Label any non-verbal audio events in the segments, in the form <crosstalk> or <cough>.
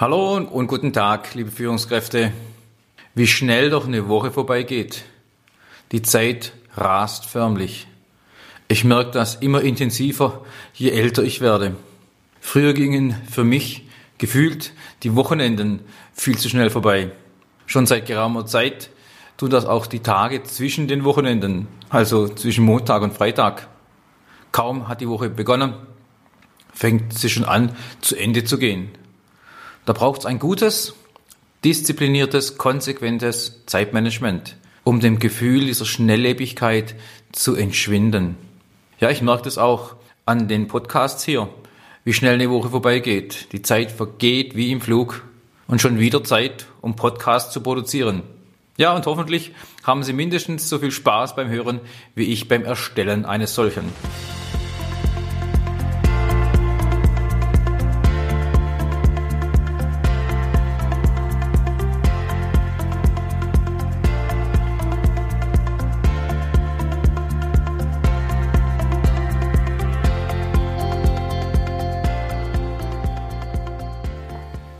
Hallo und guten Tag, liebe Führungskräfte. Wie schnell doch eine Woche vorbeigeht. Die Zeit rast förmlich. Ich merke das immer intensiver, je älter ich werde. Früher gingen für mich gefühlt die Wochenenden viel zu schnell vorbei. Schon seit geraumer Zeit tun das auch die Tage zwischen den Wochenenden, also zwischen Montag und Freitag. Kaum hat die Woche begonnen, fängt sie schon an, zu Ende zu gehen. Da braucht es ein gutes, diszipliniertes, konsequentes Zeitmanagement, um dem Gefühl dieser Schnelllebigkeit zu entschwinden. Ja, ich merke das auch an den Podcasts hier, wie schnell eine Woche vorbeigeht. Die Zeit vergeht wie im Flug und schon wieder Zeit, um Podcasts zu produzieren. Ja, und hoffentlich haben Sie mindestens so viel Spaß beim Hören wie ich beim Erstellen eines solchen.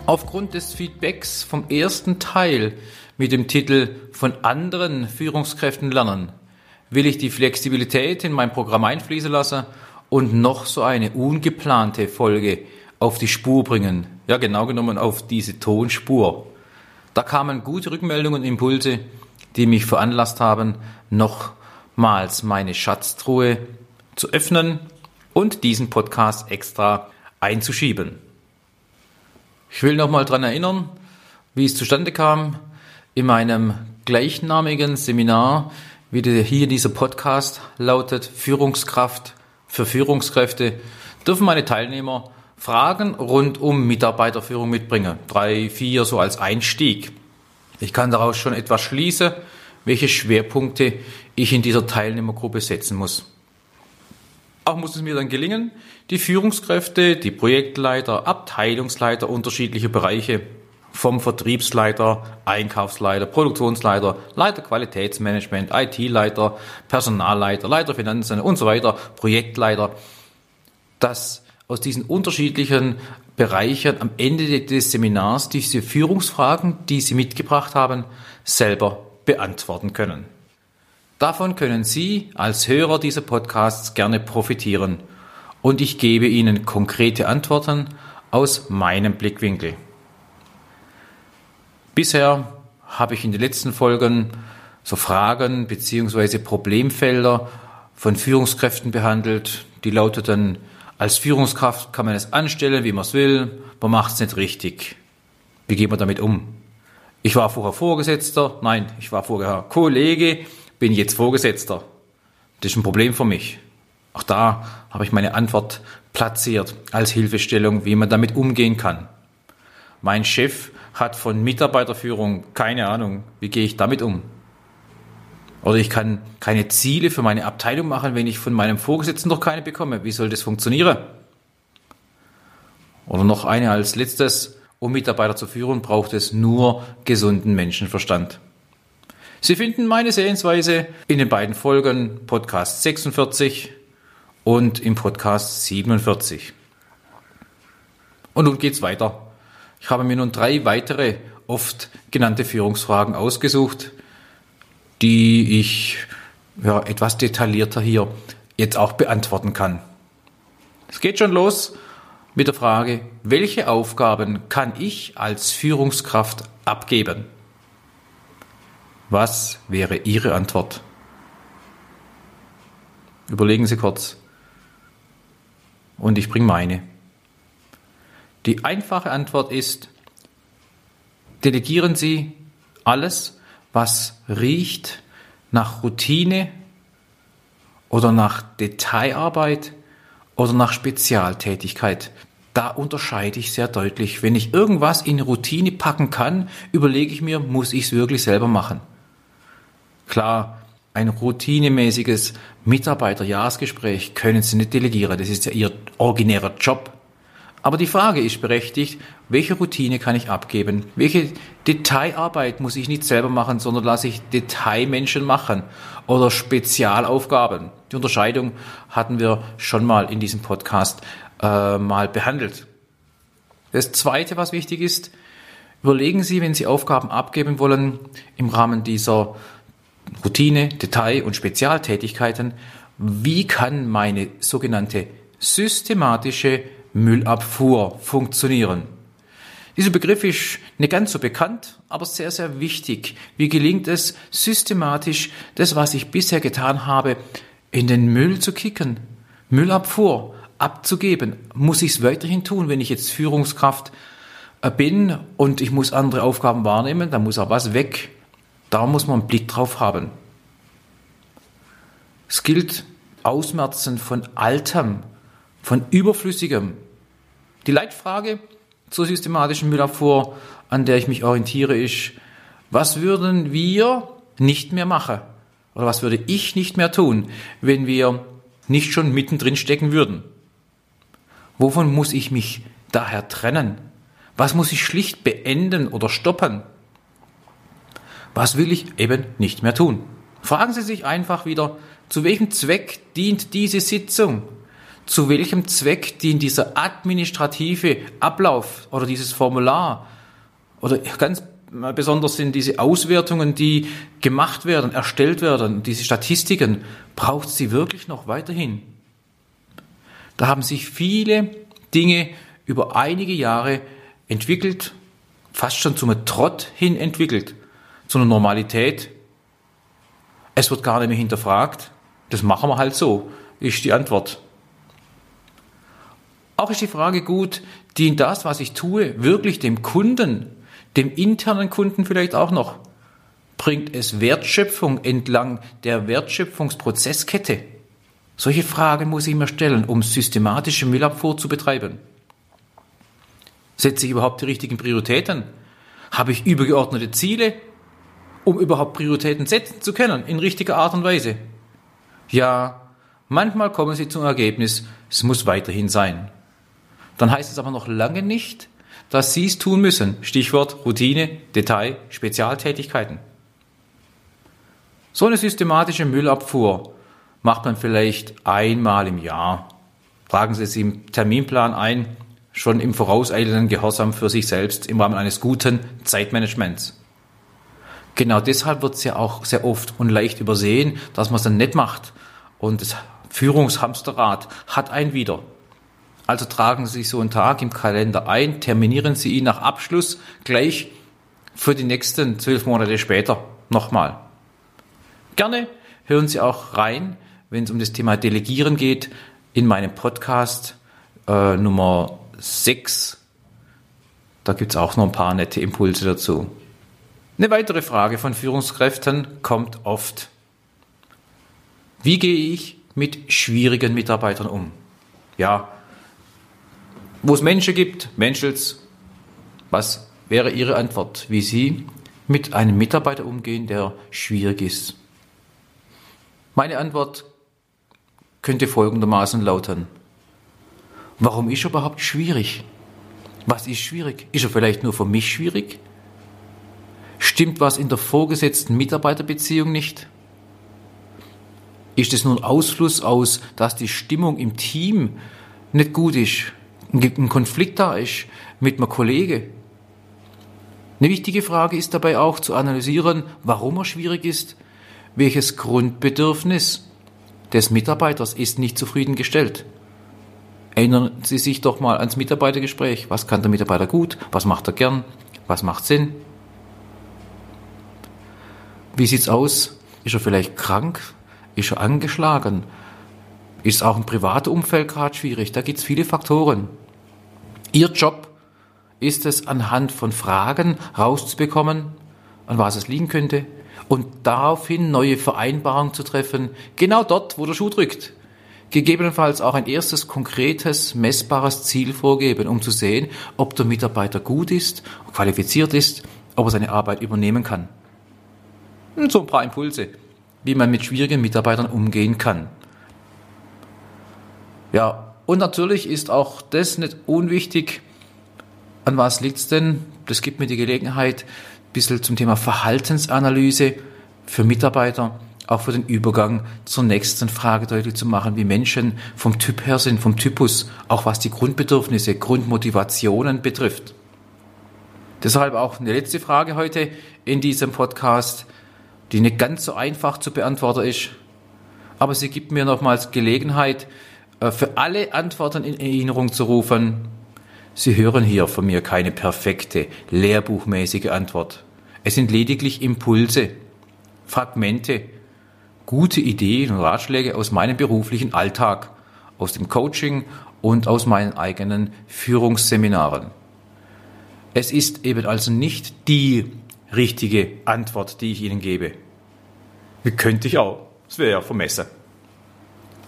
Aufgrund des Feedbacks vom ersten Teil mit dem Titel Von anderen Führungskräften lernen will ich die Flexibilität in mein Programm einfließen lassen und noch so eine ungeplante Folge auf die Spur bringen. Ja, genau genommen auf diese Tonspur. Da kamen gute Rückmeldungen und Impulse, die mich veranlasst haben, nochmals meine Schatztruhe zu öffnen und diesen Podcast extra einzuschieben. Ich will nochmal dran erinnern, wie es zustande kam. In meinem gleichnamigen Seminar, wie hier dieser Podcast lautet, Führungskraft für Führungskräfte, dürfen meine Teilnehmer Fragen rund um Mitarbeiterführung mitbringen. Drei, vier so als Einstieg. Ich kann daraus schon etwas schließen, welche Schwerpunkte ich in dieser Teilnehmergruppe setzen muss. Auch muss es mir dann gelingen, die Führungskräfte, die Projektleiter, Abteilungsleiter unterschiedlicher Bereiche vom Vertriebsleiter, Einkaufsleiter, Produktionsleiter, Leiter Qualitätsmanagement, IT-Leiter, Personalleiter, Leiter Finanzen und so weiter, Projektleiter, dass aus diesen unterschiedlichen Bereichen am Ende des Seminars diese Führungsfragen, die Sie mitgebracht haben, selber beantworten können. Davon können Sie als Hörer dieser Podcasts gerne profitieren und ich gebe Ihnen konkrete Antworten aus meinem Blickwinkel. Bisher habe ich in den letzten Folgen so Fragen bzw. Problemfelder von Führungskräften behandelt, die lauteten, als Führungskraft kann man es anstellen, wie man es will, man macht es nicht richtig. Wie geht man damit um? Ich war vorher Vorgesetzter, nein, ich war vorher Kollege, bin jetzt Vorgesetzter. Das ist ein Problem für mich. Auch da habe ich meine Antwort platziert als Hilfestellung, wie man damit umgehen kann. Mein Chef hat von Mitarbeiterführung keine Ahnung. Wie gehe ich damit um? Oder ich kann keine Ziele für meine Abteilung machen, wenn ich von meinem Vorgesetzten noch keine bekomme. Wie soll das funktionieren? Oder noch eine als letztes. Um Mitarbeiter zu führen, braucht es nur gesunden Menschenverstand. Sie finden meine Sehensweise in den beiden Folgen Podcast 46 und im Podcast 47. Und nun geht's weiter. Ich habe mir nun drei weitere oft genannte Führungsfragen ausgesucht, die ich ja, etwas detaillierter hier jetzt auch beantworten kann. Es geht schon los mit der Frage, welche Aufgaben kann ich als Führungskraft abgeben? Was wäre Ihre Antwort? Überlegen Sie kurz. Und ich bringe meine. Die einfache Antwort ist, delegieren Sie alles, was riecht nach Routine oder nach Detailarbeit oder nach Spezialtätigkeit da unterscheide ich sehr deutlich. Wenn ich irgendwas in Routine packen kann, überlege ich mir, muss ich es wirklich selber machen? Klar, ein routinemäßiges Mitarbeiterjahresgespräch können Sie nicht delegieren. Das ist ja Ihr originärer Job. Aber die Frage ist berechtigt, welche Routine kann ich abgeben? Welche Detailarbeit muss ich nicht selber machen, sondern lasse ich Detailmenschen machen oder Spezialaufgaben? Die Unterscheidung hatten wir schon mal in diesem Podcast äh, mal behandelt. Das Zweite, was wichtig ist, überlegen Sie, wenn Sie Aufgaben abgeben wollen, im Rahmen dieser Routine, Detail- und Spezialtätigkeiten, wie kann meine sogenannte systematische Müllabfuhr funktionieren? Dieser Begriff ist nicht ganz so bekannt, aber sehr, sehr wichtig. Wie gelingt es, systematisch das, was ich bisher getan habe, in den Müll zu kicken? Müllabfuhr abzugeben. Muss ich es weiterhin tun, wenn ich jetzt Führungskraft äh, bin und ich muss andere Aufgaben wahrnehmen, dann muss auch was weg. Da muss man einen Blick drauf haben. Es gilt Ausmerzen von Altem, von Überflüssigem. Die Leitfrage zur systematischen Müllabfuhr, an der ich mich orientiere, ist, was würden wir nicht mehr machen? Oder was würde ich nicht mehr tun, wenn wir nicht schon mittendrin stecken würden? Wovon muss ich mich daher trennen? Was muss ich schlicht beenden oder stoppen? Was will ich eben nicht mehr tun? Fragen Sie sich einfach wieder, zu welchem Zweck dient diese Sitzung? Zu welchem Zweck dient dieser administrative Ablauf oder dieses Formular? Oder ganz besonders sind diese Auswertungen, die gemacht werden, erstellt werden, diese Statistiken, braucht sie wirklich noch weiterhin? Da haben sich viele Dinge über einige Jahre entwickelt, fast schon zum Trott hin entwickelt, zu einer Normalität. Es wird gar nicht mehr hinterfragt. Das machen wir halt so, ist die Antwort. Auch ist die Frage gut, dient das, was ich tue, wirklich dem Kunden, dem internen Kunden vielleicht auch noch? Bringt es Wertschöpfung entlang der Wertschöpfungsprozesskette? Solche Fragen muss ich mir stellen, um systematische Müllabfuhr zu betreiben. Setze ich überhaupt die richtigen Prioritäten? Habe ich übergeordnete Ziele, um überhaupt Prioritäten setzen zu können, in richtiger Art und Weise? Ja, manchmal kommen Sie zum Ergebnis, es muss weiterhin sein. Dann heißt es aber noch lange nicht, dass Sie es tun müssen. Stichwort Routine, Detail, Spezialtätigkeiten. So eine systematische Müllabfuhr macht man vielleicht einmal im Jahr. Tragen Sie es im Terminplan ein, schon im vorauseilenden Gehorsam für sich selbst im Rahmen eines guten Zeitmanagements. Genau deshalb wird es ja auch sehr oft und leicht übersehen, dass man es dann nicht macht. Und das Führungshamsterrad hat ein wieder. Also tragen Sie sich so einen Tag im Kalender ein, terminieren Sie ihn nach Abschluss gleich für die nächsten zwölf Monate später nochmal. Gerne hören Sie auch rein, wenn es um das Thema Delegieren geht, in meinem Podcast äh, Nummer 6. Da gibt es auch noch ein paar nette Impulse dazu. Eine weitere Frage von Führungskräften kommt oft. Wie gehe ich mit schwierigen Mitarbeitern um? Ja, wo es Menschen gibt, Menschels, was wäre Ihre Antwort, wie Sie mit einem Mitarbeiter umgehen, der schwierig ist? Meine Antwort könnte folgendermaßen lauten. Warum ist er überhaupt schwierig? Was ist schwierig? Ist er vielleicht nur für mich schwierig? Stimmt was in der vorgesetzten Mitarbeiterbeziehung nicht? Ist es nur ein Ausfluss aus, dass die Stimmung im Team nicht gut ist, ein Konflikt da ist mit einem Kollege? Eine wichtige Frage ist dabei auch zu analysieren, warum er schwierig ist, welches Grundbedürfnis des Mitarbeiters ist nicht zufriedengestellt. Erinnern Sie sich doch mal ans Mitarbeitergespräch. Was kann der Mitarbeiter gut? Was macht er gern? Was macht Sinn? Wie sieht's aus? Ist er vielleicht krank? Ist er angeschlagen? Ist auch im privaten Umfeld gerade schwierig? Da gibt's viele Faktoren. Ihr Job ist es, anhand von Fragen rauszubekommen, an was es liegen könnte, und daraufhin neue Vereinbarungen zu treffen, genau dort, wo der Schuh drückt gegebenenfalls auch ein erstes konkretes, messbares Ziel vorgeben, um zu sehen, ob der Mitarbeiter gut ist, qualifiziert ist, ob er seine Arbeit übernehmen kann. Und so ein paar Impulse, wie man mit schwierigen Mitarbeitern umgehen kann. Ja, und natürlich ist auch das nicht unwichtig. An was liegt's denn? Das gibt mir die Gelegenheit, ein bisschen zum Thema Verhaltensanalyse für Mitarbeiter auch für den Übergang zur nächsten Frage deutlich zu machen, wie Menschen vom Typ her sind, vom Typus, auch was die Grundbedürfnisse, Grundmotivationen betrifft. Deshalb auch eine letzte Frage heute in diesem Podcast, die nicht ganz so einfach zu beantworten ist, aber sie gibt mir nochmals Gelegenheit, äh, für alle Antworten in Erinnerung zu rufen. Sie hören hier von mir keine perfekte, lehrbuchmäßige Antwort. Es sind lediglich Impulse, Fragmente, gute Ideen und Ratschläge aus meinem beruflichen Alltag, aus dem Coaching und aus meinen eigenen Führungsseminaren. Es ist eben also nicht die richtige Antwort, die ich Ihnen gebe. Wie könnte ich auch? Das wäre ja vermessen.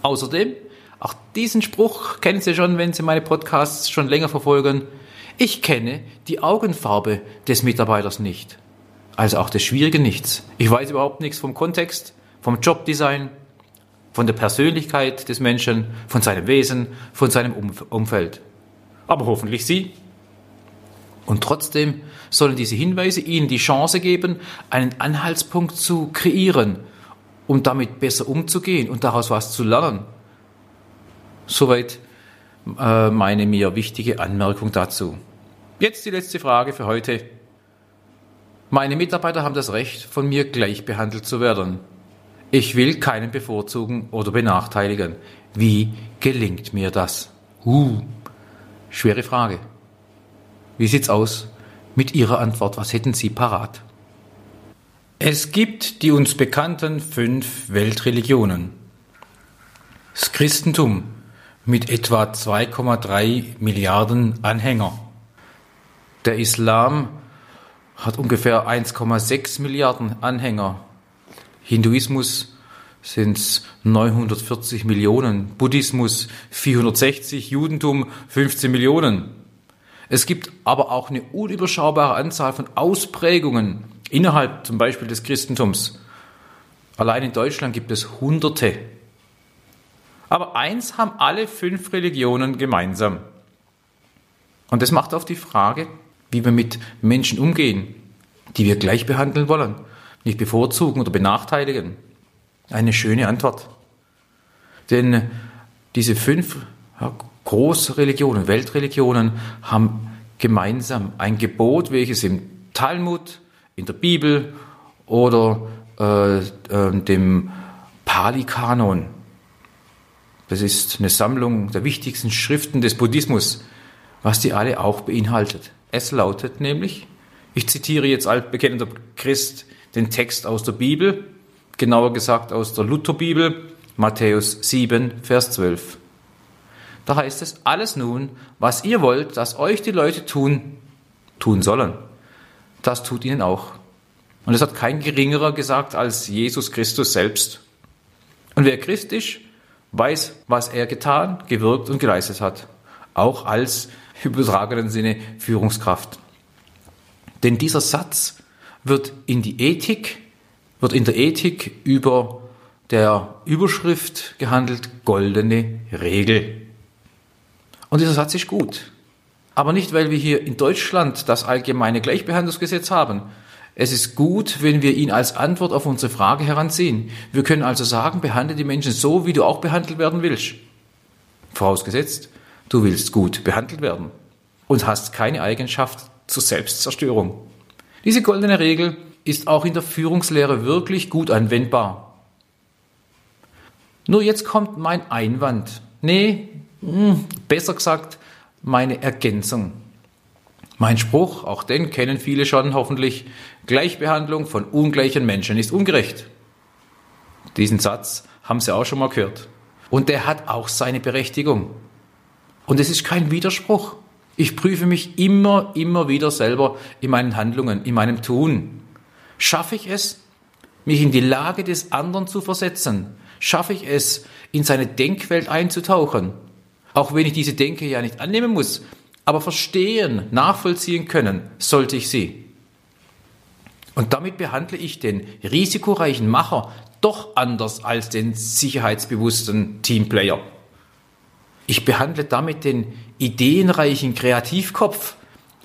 Außerdem, auch diesen Spruch kennen Sie schon, wenn Sie meine Podcasts schon länger verfolgen. Ich kenne die Augenfarbe des Mitarbeiters nicht. Also auch des Schwierigen nichts. Ich weiß überhaupt nichts vom Kontext, vom Jobdesign, von der Persönlichkeit des Menschen, von seinem Wesen, von seinem Umfeld. Aber hoffentlich Sie. Und trotzdem sollen diese Hinweise Ihnen die Chance geben, einen Anhaltspunkt zu kreieren, um damit besser umzugehen und daraus was zu lernen. Soweit äh, meine mir wichtige Anmerkung dazu. Jetzt die letzte Frage für heute. Meine Mitarbeiter haben das Recht, von mir gleich behandelt zu werden. Ich will keinen bevorzugen oder benachteiligen. Wie gelingt mir das? Uh, schwere Frage. Wie sieht's aus mit Ihrer Antwort? Was hätten Sie parat? Es gibt die uns bekannten fünf Weltreligionen. Das Christentum mit etwa 2,3 Milliarden Anhänger. Der Islam hat ungefähr 1,6 Milliarden Anhänger. Hinduismus sind es 940 Millionen, Buddhismus 460, Judentum 15 Millionen. Es gibt aber auch eine unüberschaubare Anzahl von Ausprägungen innerhalb zum Beispiel des Christentums. Allein in Deutschland gibt es Hunderte. Aber eins haben alle fünf Religionen gemeinsam. Und das macht auf die Frage, wie wir mit Menschen umgehen, die wir gleich behandeln wollen, nicht bevorzugen oder benachteiligen. Eine schöne Antwort. Denn diese fünf Großreligionen, Weltreligionen haben gemeinsam ein Gebot, welches im Talmud, in der Bibel oder äh, äh, dem Pali-Kanon, das ist eine Sammlung der wichtigsten Schriften des Buddhismus, was die alle auch beinhaltet. Es lautet nämlich, ich zitiere jetzt altbekennender Christ den Text aus der Bibel, genauer gesagt aus der Lutherbibel, Matthäus 7, Vers 12. Da heißt es, alles nun, was ihr wollt, dass euch die Leute tun, tun sollen, das tut ihnen auch. Und es hat kein geringerer gesagt als Jesus Christus selbst. Und wer Christ ist, weiß, was er getan, gewirkt und geleistet hat. Auch als <laughs> übertragenen Sinne Führungskraft. Denn dieser Satz wird in die Ethik, wird in der Ethik über der Überschrift gehandelt, goldene Regel. Und dieser Satz ist gut. Aber nicht, weil wir hier in Deutschland das allgemeine Gleichbehandlungsgesetz haben. Es ist gut, wenn wir ihn als Antwort auf unsere Frage heranziehen. Wir können also sagen, behandle die Menschen so, wie du auch behandelt werden willst. Vorausgesetzt, du willst gut behandelt werden und hast keine Eigenschaft zur Selbstzerstörung. Diese goldene Regel ist auch in der Führungslehre wirklich gut anwendbar. Nur jetzt kommt mein Einwand. Nee, besser gesagt, meine Ergänzung. Mein Spruch, auch den kennen viele schon hoffentlich, Gleichbehandlung von ungleichen Menschen ist ungerecht. Diesen Satz haben Sie auch schon mal gehört. Und der hat auch seine Berechtigung. Und es ist kein Widerspruch. Ich prüfe mich immer, immer wieder selber in meinen Handlungen, in meinem Tun. Schaffe ich es, mich in die Lage des anderen zu versetzen? Schaffe ich es, in seine Denkwelt einzutauchen? Auch wenn ich diese Denke ja nicht annehmen muss, aber verstehen, nachvollziehen können, sollte ich sie. Und damit behandle ich den risikoreichen Macher doch anders als den sicherheitsbewussten Teamplayer. Ich behandle damit den ideenreichen Kreativkopf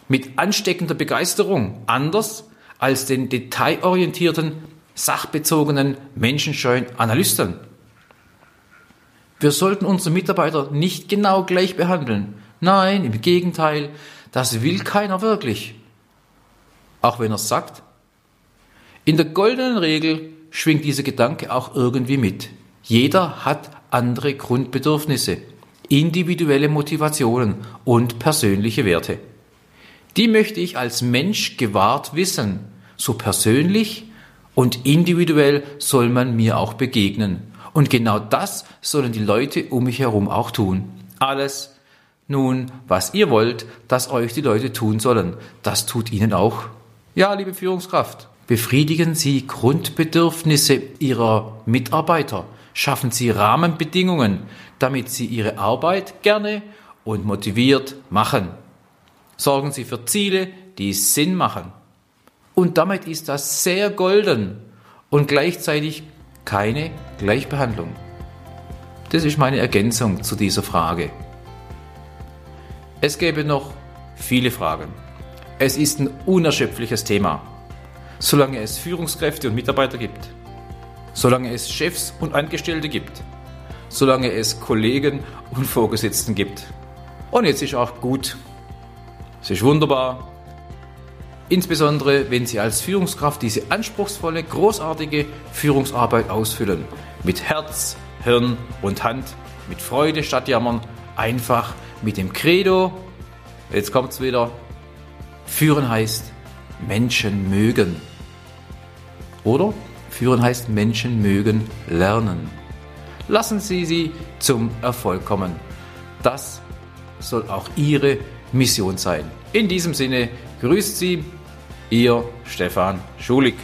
mit ansteckender Begeisterung anders als den detailorientierten sachbezogenen, menschenscheuen Analysten. Wir sollten unsere Mitarbeiter nicht genau gleich behandeln. Nein, im Gegenteil, das will keiner wirklich. Auch wenn er es sagt. In der goldenen Regel schwingt dieser Gedanke auch irgendwie mit. Jeder hat andere Grundbedürfnisse, individuelle Motivationen und persönliche Werte. Die möchte ich als Mensch gewahrt wissen. So persönlich und individuell soll man mir auch begegnen. Und genau das sollen die Leute um mich herum auch tun. Alles, nun, was ihr wollt, dass euch die Leute tun sollen, das tut ihnen auch. Ja, liebe Führungskraft, befriedigen Sie Grundbedürfnisse Ihrer Mitarbeiter, schaffen Sie Rahmenbedingungen, damit sie ihre Arbeit gerne und motiviert machen. Sorgen Sie für Ziele, die Sinn machen. Und damit ist das sehr golden und gleichzeitig keine Gleichbehandlung. Das ist meine Ergänzung zu dieser Frage. Es gäbe noch viele Fragen. Es ist ein unerschöpfliches Thema. Solange es Führungskräfte und Mitarbeiter gibt, solange es Chefs und Angestellte gibt, solange es Kollegen und Vorgesetzten gibt. Und jetzt ist auch gut. Es ist wunderbar, Insbesondere, wenn Sie als Führungskraft diese anspruchsvolle, großartige Führungsarbeit ausfüllen. Mit Herz, Hirn und Hand, mit Freude statt Jammern, einfach mit dem Credo, jetzt kommt's wieder, führen heißt Menschen mögen. Oder führen heißt Menschen mögen lernen. Lassen Sie sie zum Erfolg kommen. Das soll auch Ihre Mission sein. In diesem Sinne grüßt Sie Ihr Stefan Schulig.